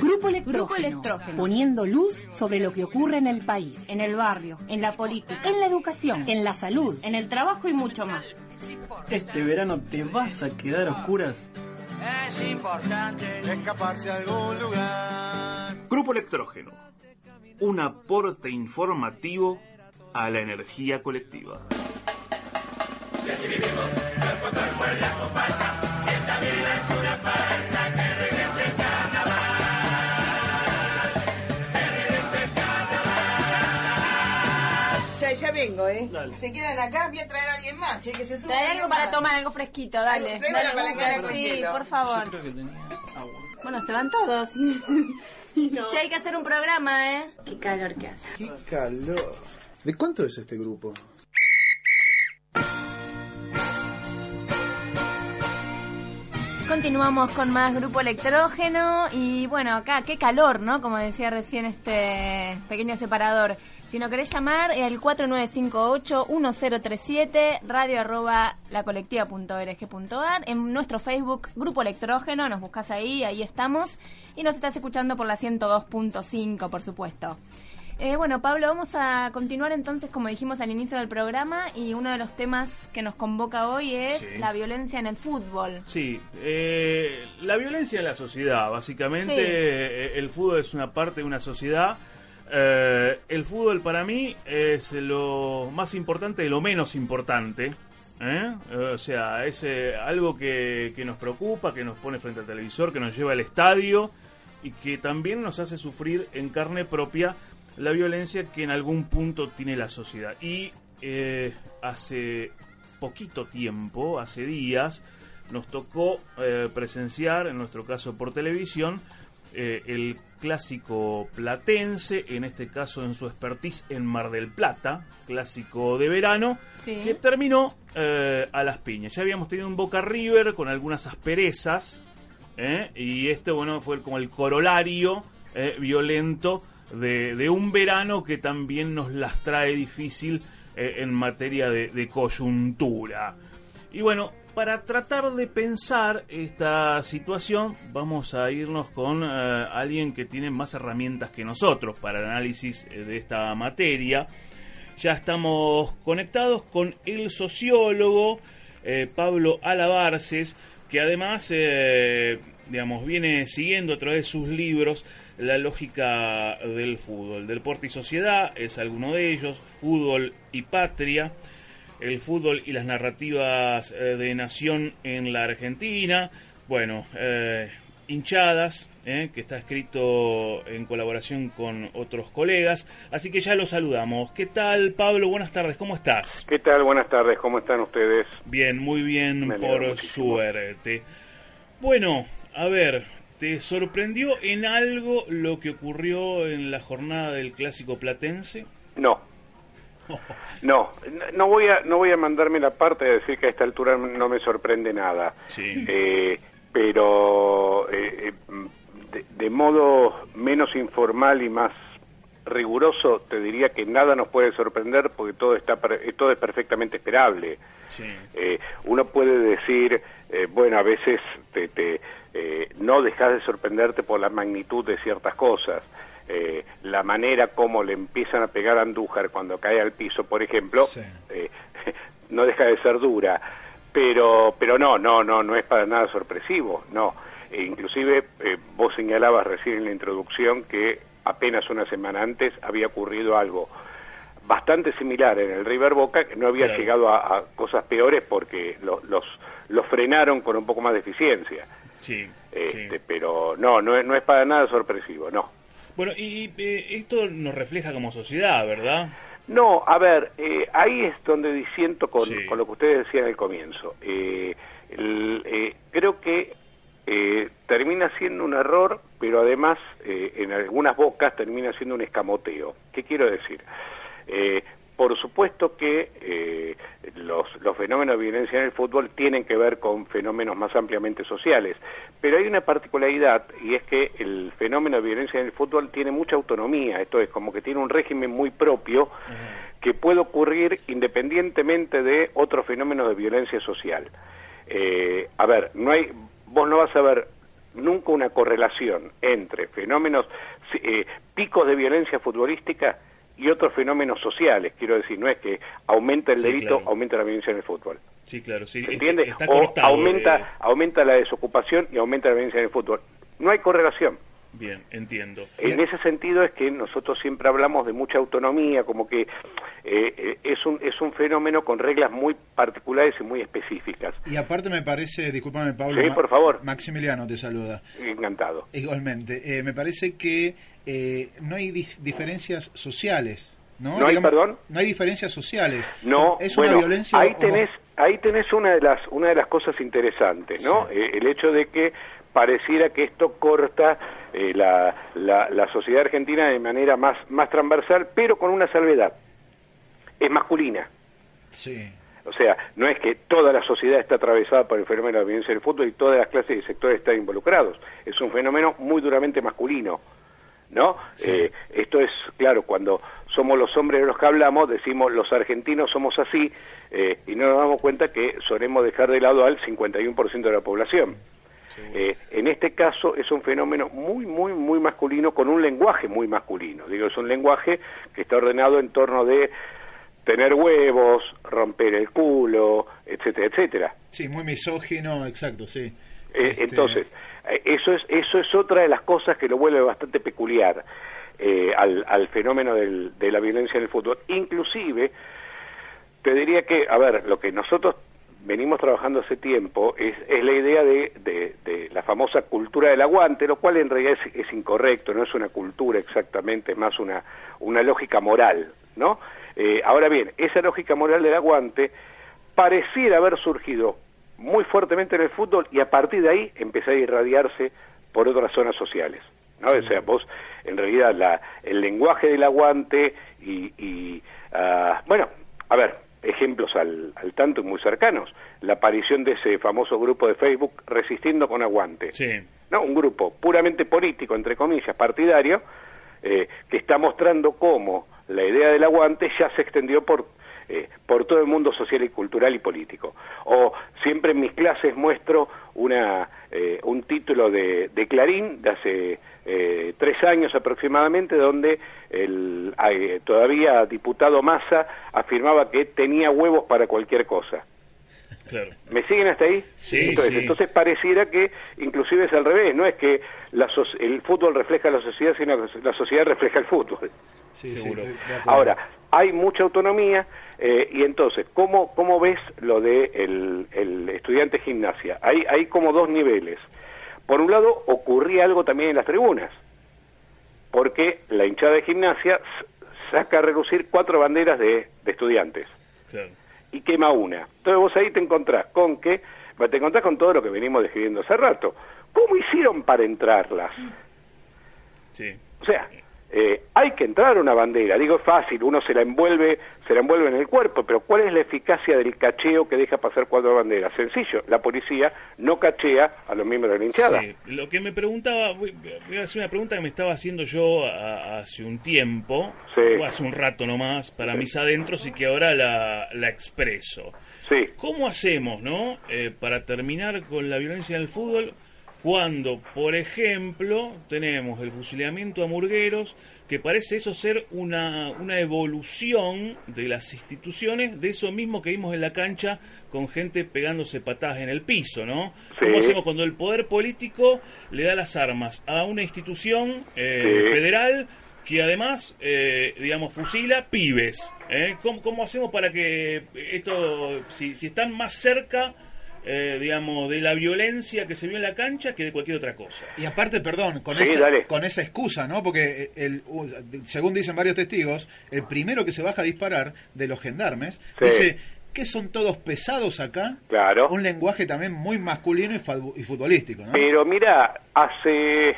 Grupo Electrógeno, Poniendo luz sobre lo que ocurre en el país, en el barrio, en la política, en la educación, en la salud. en el trabajo y mucho más. Este verano te vas a quedar a oscuras. Es importante. escaparse a algún lugar. Grupo Electrógeno. Un aporte informativo a la energía colectiva. Vengo, ¿eh? Dale. Se quedan acá, voy a traer a alguien más, che, que se suba. Trae alguien algo para tomar, algo fresquito, dale. Algo- con sí, por Yo favor. creo que tenía agua. Bueno, se van todos. Che, hay que hacer un programa, ¿eh? Qué calor que hace. ¡Qué calor! ¿De cuánto es este grupo? Continuamos con más Grupo Electrógeno y bueno, acá qué calor, ¿no? Como decía recién este pequeño separador. Si no querés llamar, el 4958-1037, radio arroba lacolectiva.org.ar, en nuestro Facebook Grupo Electrógeno, nos buscas ahí, ahí estamos, y nos estás escuchando por la 102.5, por supuesto. Eh, bueno, Pablo, vamos a continuar entonces, como dijimos al inicio del programa, y uno de los temas que nos convoca hoy es Sí. la violencia en el fútbol. Sí, eh, la violencia en la sociedad, básicamente Sí. eh, el fútbol es una parte de una sociedad. Eh, el fútbol para mí es lo más importante de lo menos importante. ¿eh? Eh, O sea, es eh, algo que, que nos preocupa, que nos pone frente al televisor, que nos lleva al estadio y que también nos hace sufrir en carne propia la violencia que en algún punto tiene la sociedad. Y hace poquito tiempo, hace días, nos tocó presenciar, en nuestro caso por televisión, eh, el clásico platense, en este caso en su expertise en Mar del Plata, clásico de verano, Sí. que terminó eh, a las piñas. Ya habíamos tenido un Boca River con algunas asperezas, ¿eh? y este, bueno, fue como el corolario violento de, de un verano que también nos las trae difícil en materia de, de coyuntura. Y bueno, para tratar de pensar esta situación, vamos a irnos con eh, alguien que tiene más herramientas que nosotros para el análisis eh, de esta materia. Ya estamos conectados con el sociólogo eh, Pablo Alabarces, que además, digamos, viene siguiendo a través de sus libros la lógica del fútbol. Deporte y sociedad es alguno de ellos, fútbol y patria, el fútbol y las narrativas eh, de nación en la Argentina, bueno, eh, hinchadas, eh, que está escrito en colaboración con otros colegas, así que ya lo saludamos. ¿Qué tal, Pablo? Buenas tardes, ¿cómo estás? ¿Qué tal? Buenas tardes, ¿cómo están ustedes? Bien, muy bien, por muchísimo. suerte. Bueno, a ver, ¿te sorprendió en algo lo que ocurrió en la jornada del clásico platense? No. No, no- voy a no voy a mandarme la parte de decir que a esta altura no me sorprende nada. Sí. Eh, pero eh, eh, de, de modo menos informal y más riguroso te diría que nada nos puede sorprender porque todo está eh, todo es perfectamente esperable. Sí. Eh, uno puede decir, bueno, a veces te, te, no dejas de sorprenderte por la magnitud de ciertas cosas. Eh, la manera como le empiezan a pegar a Andújar cuando cae al piso, por ejemplo, Sí. eh, no deja de ser dura. Pero, pero no, no, no, no es para nada sorpresivo, no. E inclusive eh, vos señalabas recién en la introducción que apenas una semana antes había ocurrido algo bastante similar en el River Boca, que no había Claro. llegado a, a cosas peores porque lo- los, los frenaron con un poco más de eficiencia. Sí, Este, sí. Pero no, no es, no es para nada sorpresivo, no. Bueno, y eh, esto nos refleja como sociedad, ¿verdad? No, a ver, eh, ahí es donde disiento con, con, lo que ustedes decían al comienzo. Eh, el, eh, creo que eh, termina siendo un error, pero además en algunas bocas termina siendo un escamoteo. ¿Qué quiero decir? Por supuesto que eh, los, los, fenómenos de violencia en el fútbol tienen que ver con fenómenos más ampliamente sociales, pero hay una particularidad y es que el fenómeno de violencia en el fútbol tiene mucha autonomía, esto es como que tiene un régimen muy propio que puede ocurrir independientemente de otros fenómenos de violencia social. Eh, a ver, no hay, vos no vas a ver nunca una correlación entre fenómenos, eh, picos de violencia futbolística y otros fenómenos sociales. Quiero decir, no es que aumenta el Sí, delito, claro. aumenta la violencia en el fútbol. Sí, claro, sí. ¿Se entiende? Está o cortado, aumenta, eh, aumenta la desocupación y aumenta la violencia en el fútbol. No hay correlación. Bien, entiendo. En ese sentido es que nosotros siempre hablamos de mucha autonomía, como que eh, eh, es, un, es un fenómeno con reglas muy particulares y muy específicas. Y aparte me parece, discúlpame Pablo, Sí, por favor. Maximiliano te saluda. Encantado. Igualmente, eh, me parece que eh, no hay dif- diferencias sociales. ¿No, ¿No hay, perdón? No hay diferencias sociales. No, es bueno, una violencia. ahí tenés, ahí tenés una de las una de las cosas interesantes, ¿no? Eh, el hecho de que pareciera que esto corta eh, la, la, la sociedad argentina de manera más más transversal, pero con una salvedad. Es masculina. Sí. O sea, no es que toda la sociedad está atravesada por el fenómeno de la violencia del fútbol y todas las clases y sectores están involucrados. Es un fenómeno muy duramente masculino. ¿No? Eh, esto es, claro, cuando somos los hombres de los que hablamos, decimos los argentinos somos así, eh, y no nos damos cuenta que solemos dejar de lado al 51% de la población. Eh, en este caso es un fenómeno muy, muy, muy masculino, con un lenguaje muy masculino. Digo, es un lenguaje que está ordenado en torno de tener huevos, romper el culo, etcétera, etcétera. Sí, muy misógino, exacto, sí. Eh, Este, Entonces, eso es, eso es otra de las cosas que lo vuelve bastante peculiar eh, al, al fenómeno del- de la violencia en el fútbol. Inclusive, te diría que, a ver, lo que nosotros venimos trabajando hace tiempo es, es la idea de, de- la famosa cultura del aguante, lo cual en realidad es, es incorrecto, no es una cultura exactamente, es más una, una lógica moral, ¿no? Eh, ahora bien, esa lógica moral del aguante pareciera haber surgido muy fuertemente en el fútbol y a partir de ahí empezar a irradiarse por otras zonas sociales. ¿no? O sea, vos, en realidad, la, el lenguaje del aguante y, y, ah, bueno, a ver, ejemplos al, al tanto y muy cercanos. La aparición de ese famoso grupo de Facebook Resistiendo con Aguante. Sí. ¿no? Un grupo puramente político, entre comillas, partidario, eh, que está mostrando cómo la idea del aguante ya se extendió por, eh, por todo el mundo social y cultural y político. O siempre en mis clases muestro una, eh, un título de, de Clarín de hace eh, tres años aproximadamente, donde el eh, todavía diputado Massa afirmaba que tenía huevos para cualquier cosa. Claro. ¿Me siguen hasta ahí? Sí, entonces, sí. entonces pareciera que inclusive es al revés, no es que la so- el fútbol refleja la sociedad, sino que la sociedad refleja el fútbol. Sí, sí, Seguro. Ahora, hay mucha autonomía eh, y entonces, ¿cómo, ¿cómo ves lo de el, el estudiante de gimnasia? Hay, hay como dos niveles. Por un lado, ocurría algo también en las tribunas, porque la hinchada de gimnasia saca a relucir cuatro banderas de, de estudiantes Claro. y quema una. Entonces vos ahí te encontrás con que, te encontrás con todo lo que venimos describiendo hace rato. ¿Cómo hicieron para entrarlas? Sí. O sea, eh, hay que entrar una bandera. Digo, es fácil, uno se la envuelve, se la envuelve en el cuerpo, pero ¿cuál es la eficacia del cacheo que deja pasar cuatro banderas? Sencillo, la policía no cachea a los miembros de la hinchada. Sí, lo que me preguntaba, voy, voy a hacer una pregunta que me estaba haciendo yo a- hace un tiempo, Sí. o hace un rato nomás, para mis adentros y que ahora la, la expreso. Sí, ¿Cómo hacemos, no, eh, para terminar con la violencia en el fútbol cuando, por ejemplo, tenemos el fusilamiento a murgueros, que parece eso ser una, una evolución de las instituciones, de eso mismo que vimos en la cancha con gente pegándose patadas en el piso, ¿no? ¿Cómo Sí. hacemos cuando el poder político le da las armas a una institución eh, Sí. federal que además, eh, digamos, fusila pibes. ¿eh? ¿Cómo, cómo hacemos para que esto, si, si están más cerca eh, digamos, de la violencia que se vio en la cancha que de cualquier otra cosa. Y aparte, perdón, con, Sí, esa, con esa excusa, ¿no? Porque, el, u- según dicen varios testigos, el primero que se baja a disparar de los gendarmes Sí. dice que son todos pesados acá. Claro. Un lenguaje también muy masculino y, fa- y futbolístico, ¿no? Pero mira, hace,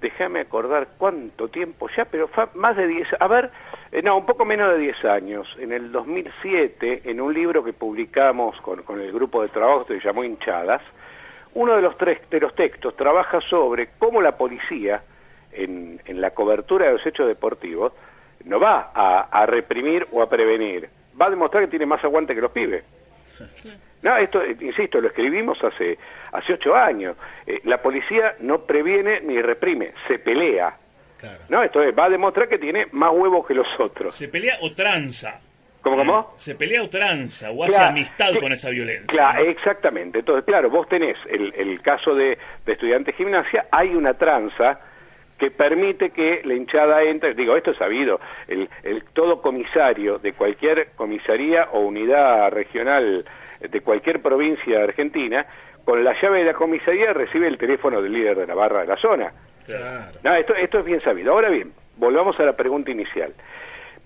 déjame acordar cuánto tiempo ya, pero fue más de 10, a ver, eh, no, un poco menos de 10 años, en el 2007, en un libro que publicamos con, con el grupo de trabajo que se llamó Hinchadas, uno de los, tres, de los textos trabaja sobre cómo la policía, en, en la cobertura de los hechos deportivos, no va a, reprimir o a prevenir, va a demostrar que tiene más aguante que los pibes. No, esto, eh, insisto, lo escribimos hace, hace ocho años. Eh, la policía no previene ni reprime, se pelea. No, esto es, va a demostrar que tiene más huevos que los otros. Se pelea o tranza. ¿Cómo, cómo? Se pelea o tranza, o hace amistad sí. con esa violencia. Claro, exactamente. Entonces, claro, vos tenés el, el caso de, de estudiante de gimnasia, hay una tranza que permite que la hinchada entre, digo, esto es sabido, el, el todo comisario de cualquier comisaría o unidad regional de cualquier provincia de Argentina, con la llave de la comisaría recibe el teléfono del líder de la barra de la zona. No, esto, esto es bien sabido. Ahora bien, volvamos a la pregunta inicial.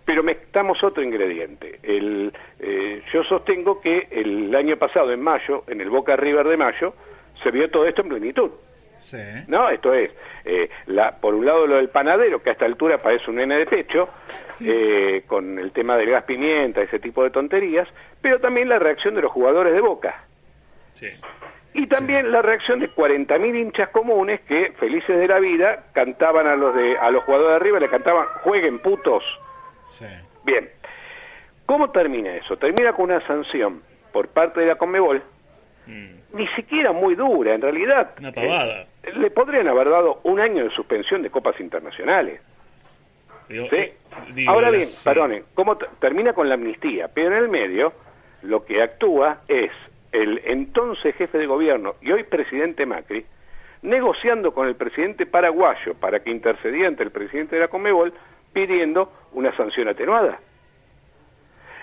Pero metamos otro ingrediente. El, eh, yo sostengo que el año pasado, en mayo, en el Boca River de mayo, se vio todo esto en plenitud. ¿No? Esto es, eh, la, por un lado lo del panadero, que a esta altura parece un nene de pecho, eh, con el tema del gas pimienta, ese tipo de tonterías, pero también la reacción de los jugadores de Boca. Y también la reacción de 40.000 hinchas comunes que, felices de la vida, cantaban a los, de, a los jugadores de arriba, le cantaban, jueguen putos. Bien, ¿cómo termina eso? Termina con una sanción por parte de la Conmebol, ni siquiera muy dura, en realidad. Una pavada. eh, le podrían haber dado un año de suspensión de copas internacionales. Digo, ¿sí? eh, digo, Ahora bien, las- perdone, ¿cómo termina con la amnistía? Pero en el medio, lo que actúa es el entonces jefe de gobierno y hoy presidente Macri, negociando con el presidente paraguayo para que intercediera ante el presidente de la Conmebol, pidiendo una sanción atenuada.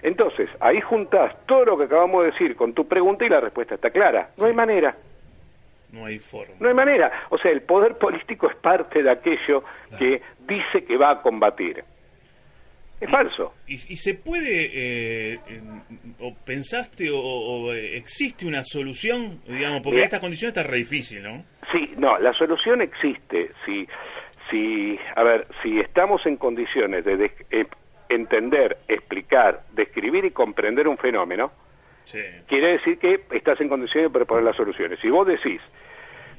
Entonces, ahí juntás todo lo que acabamos de decir con tu pregunta y la respuesta está clara. No hay manera. No hay forma. No hay manera. O sea, el poder político es parte de aquello que dice que va a combatir. Es falso. ¿Y, y se puede, eh, o pensaste, o, o, existe una solución, digamos, porque en estas condiciones está re difícil, ¿no? Sí, no, la solución existe. Si, si, a ver, si estamos en condiciones de eh, entender, explicar, describir y comprender un fenómeno, quiere decir que estás en condiciones de proponer las soluciones. Si vos decís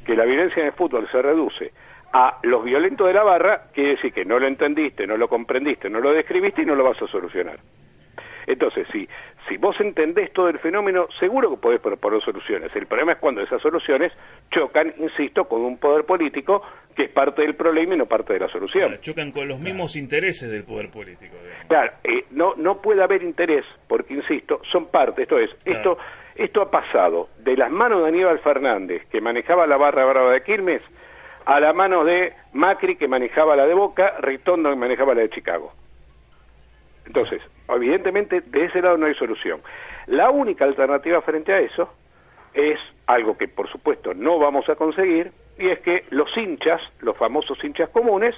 que la violencia en el fútbol se reduce a los violentos de la barra, quiere decir que no lo entendiste, no lo comprendiste, no lo describiste y no lo vas a solucionar. Entonces, si, si vos entendés todo el fenómeno, seguro que podés proponer soluciones. El problema es cuando esas soluciones chocan, insisto, con un poder político que es parte del problema y no parte de la solución. Chocan con los mismos intereses del poder político. digamos. Claro, eh, no, no puede haber interés, porque, insisto, son parte. Esto es, esto, esto ha pasado de las manos de Aníbal Fernández, que manejaba la barra brava de Quilmes, a la mano de Macri, que manejaba la de Boca, Ritondo, que manejaba la de Chicago. Entonces, evidentemente, de ese lado no hay solución. La única alternativa frente a eso es algo que, por supuesto, no vamos a conseguir, y es que los hinchas, los famosos hinchas comunes,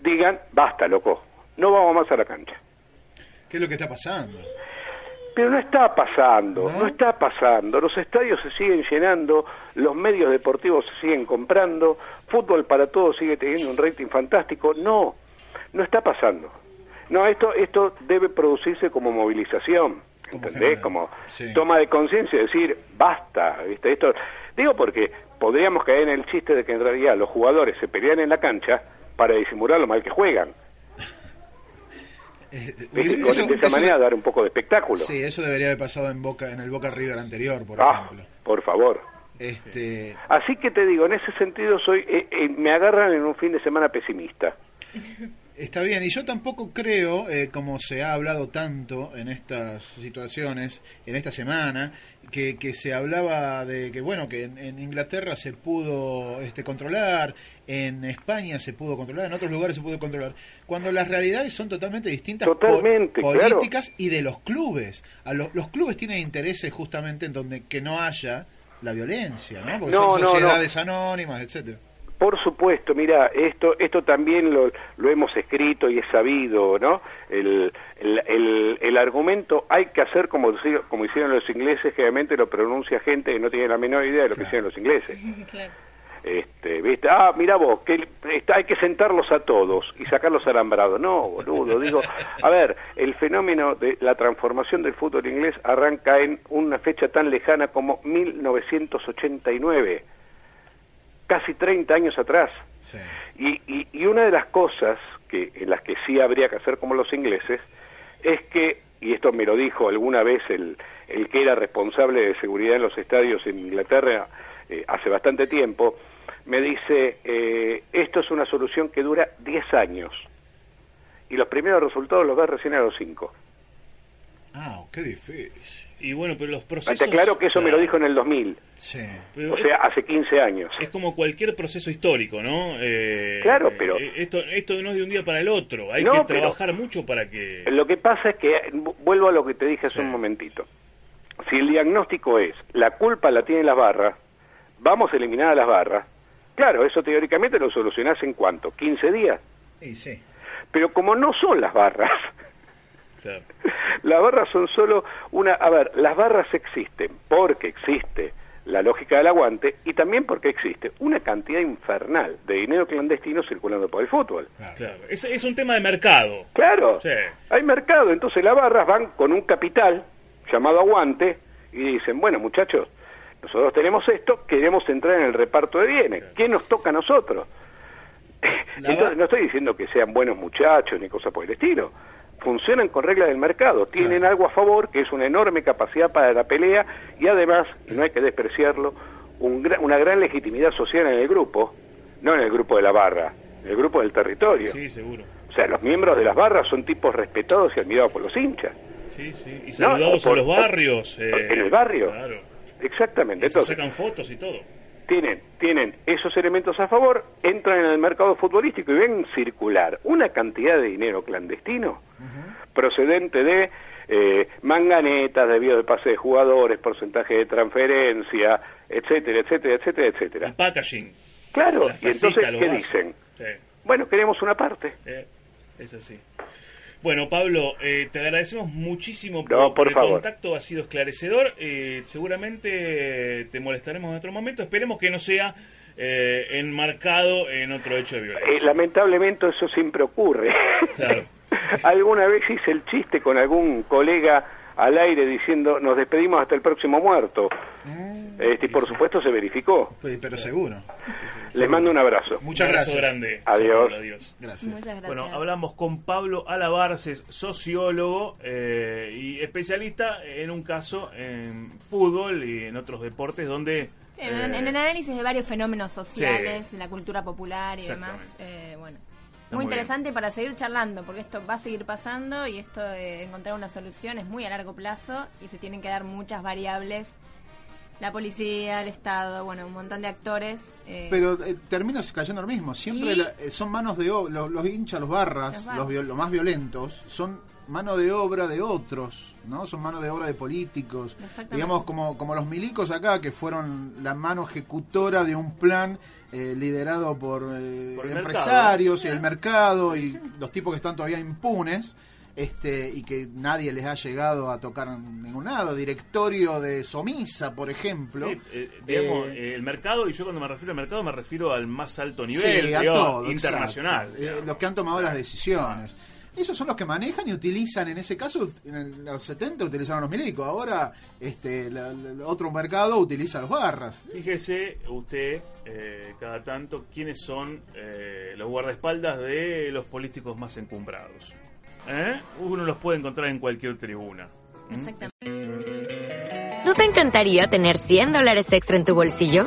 digan, basta, loco, no vamos más a la cancha. ¿Qué es lo que está pasando? Pero no está pasando, no, está pasando. Los estadios se siguen llenando, los medios deportivos se siguen comprando, fútbol para todos sigue teniendo un rating fantástico. No, no está pasando. No, esto esto debe producirse como movilización, ¿entendés? Como toma de conciencia, decir, basta, ¿viste? Esto digo porque podríamos caer en el chiste de que en realidad los jugadores se pelean en la cancha para disimular lo mal que juegan. Con- eso- de esa eso- manera dar un poco de espectáculo. Sí, eso debería haber pasado en Boca en el Boca River anterior, por Ah, ejemplo. por favor. Este, Así que te digo, en ese sentido soy, eh, eh, me agarran en un fin de semana pesimista. Está bien, y yo tampoco creo, eh, como se ha hablado tanto en estas situaciones, en esta semana, que, que se hablaba de que, bueno, que en, en Inglaterra se pudo este, controlar, en España se pudo controlar, en otros lugares se pudo controlar, cuando las realidades son totalmente distintas po- Totalmente, claro. políticas y de los clubes. A los, los clubes tienen intereses justamente en donde que no haya la violencia, ¿no? Porque No, son no, no. sociedades anónimas, etcétera. Por supuesto, mira, esto esto también lo, lo hemos escrito y es sabido, ¿no? El, el, el, el argumento hay que hacer como, como hicieron los ingleses, obviamente lo pronuncia gente que no tiene la menor idea de lo que hicieron los ingleses. Este, ¿viste? Ah, mira vos, que está, hay que sentarlos a todos y sacarlos alambrados. No, boludo, digo, a ver, el fenómeno de la transformación del fútbol inglés arranca en una fecha tan lejana como 1989, casi 30 años atrás. Y, y, y una de las cosas que en las que sí habría que hacer como los ingleses es que, y esto me lo dijo alguna vez el, el que era responsable de seguridad en los estadios en Inglaterra eh, hace bastante tiempo, me dice, eh, esto es una solución que dura 10 años y los primeros resultados los ves recién a los 5. Ah, qué difícil. Y bueno, pero los procesos... Te aclaro que eso me lo dijo en el 2000, Sí. Pero o sea, hace 15 años. Es como cualquier proceso histórico, ¿no? Eh, Claro, pero- eh, Esto, esto no es de un día para el otro. Hay No, que trabajar mucho para que... Lo que pasa es que, vu- vuelvo a lo que te dije hace un momentito, si el diagnóstico es, la culpa la tienen las barras, vamos a eliminar a las barras, claro, eso teóricamente lo solucionás en cuánto, 15 días, Y sí. pero como no son las barras, las barras son solo una, a ver, las barras existen porque existe la lógica del aguante y también porque existe una cantidad infernal de dinero clandestino circulando por el fútbol. Claro. Es, es un tema de mercado. Claro, Sí. hay mercado, entonces las barras van con un capital llamado aguante y dicen, bueno muchachos, nosotros tenemos esto, queremos entrar en el reparto de bienes, ¿qué nos toca a nosotros? Entonces no estoy diciendo que sean buenos muchachos ni cosas por el estilo, funcionan con reglas del mercado, tienen algo a favor que es una enorme capacidad para la pelea y además, no hay que despreciarlo, un gra- una gran legitimidad social en el grupo, no en el grupo de la barra, en el grupo del territorio. Sí, seguro. O sea, los miembros de las barras son tipos respetados y admirados por los hinchas. Sí, sí. Y saludados por- a los barrios. eh, en el barrio. Claro. Exactamente. Y se Entonces, sacan fotos y todo. Tienen, tienen esos elementos a favor, entran en el mercado futbolístico y ven circular una cantidad de dinero clandestino procedente de eh, manganetas, debido de pase de jugadores, porcentaje de transferencia, etcétera, etcétera, etcétera, etcétera. Packaging. Claro, y entonces, ¿qué dicen? Sí. Bueno, queremos una parte. Eh, es así. Bueno, Pablo, eh, te agradecemos muchísimo por, No, por el favor. contacto, ha sido esclarecedor. Eh, seguramente eh, te molestaremos en otro momento. Esperemos que no sea eh, enmarcado en otro hecho de Eh, violencia. lamentablemente eso siempre ocurre. Claro. Alguna vez hice el chiste con algún colega al aire diciendo nos despedimos hasta el próximo muerto. Este, y por supuesto se verificó. Pues, pero seguro. Les mando un abrazo. Muchas Un abrazo gracias. grande. Adiós. Adiós. Gracias. Muchas gracias. Bueno, hablamos con Pablo Alabarces, sociólogo eh, y especialista en un caso en fútbol y en otros deportes donde... En, eh, en el análisis de varios fenómenos sociales, de la cultura popular y demás. Eh, bueno, muy muy interesante para seguir charlando, porque esto va a seguir pasando y esto de encontrar una solución es muy a largo plazo y se tienen que dar muchas variables. La policía, el Estado, bueno, un montón de actores. eh, Pero eh, terminas cayendo lo mismo. Siempre la- eh, son manos de los, los hinchas, los barras, Los barras. los, los más violentos, son mano de obra de otros, ¿no? Son mano de obra de políticos. Digamos, como, como los milicos acá, que fueron la mano ejecutora de un plan eh, liderado por, eh, Por empresarios y el mercado y los tipos que están todavía impunes. Este, y que nadie les ha llegado a tocar en ningún lado. Directorio de Somisa, por ejemplo. Sí, eh, digamos, Eh, el mercado, y yo cuando me refiero al mercado me refiero al más alto nivel, Sí, a digamos, todo, internacional. Eh, los que han tomado las decisiones. Esos son los que manejan y utilizan, en ese caso, en el- los 70 utilizaron los milicos, ahora este la- la- el otro mercado utiliza los barras. Fíjese usted, eh, cada tanto, quiénes son eh, los guardaespaldas de los políticos más encumbrados. ¿Eh? Uno los puede encontrar en cualquier tribuna. Exactamente. ¿No te encantaría tener 100 dólares extra en tu bolsillo?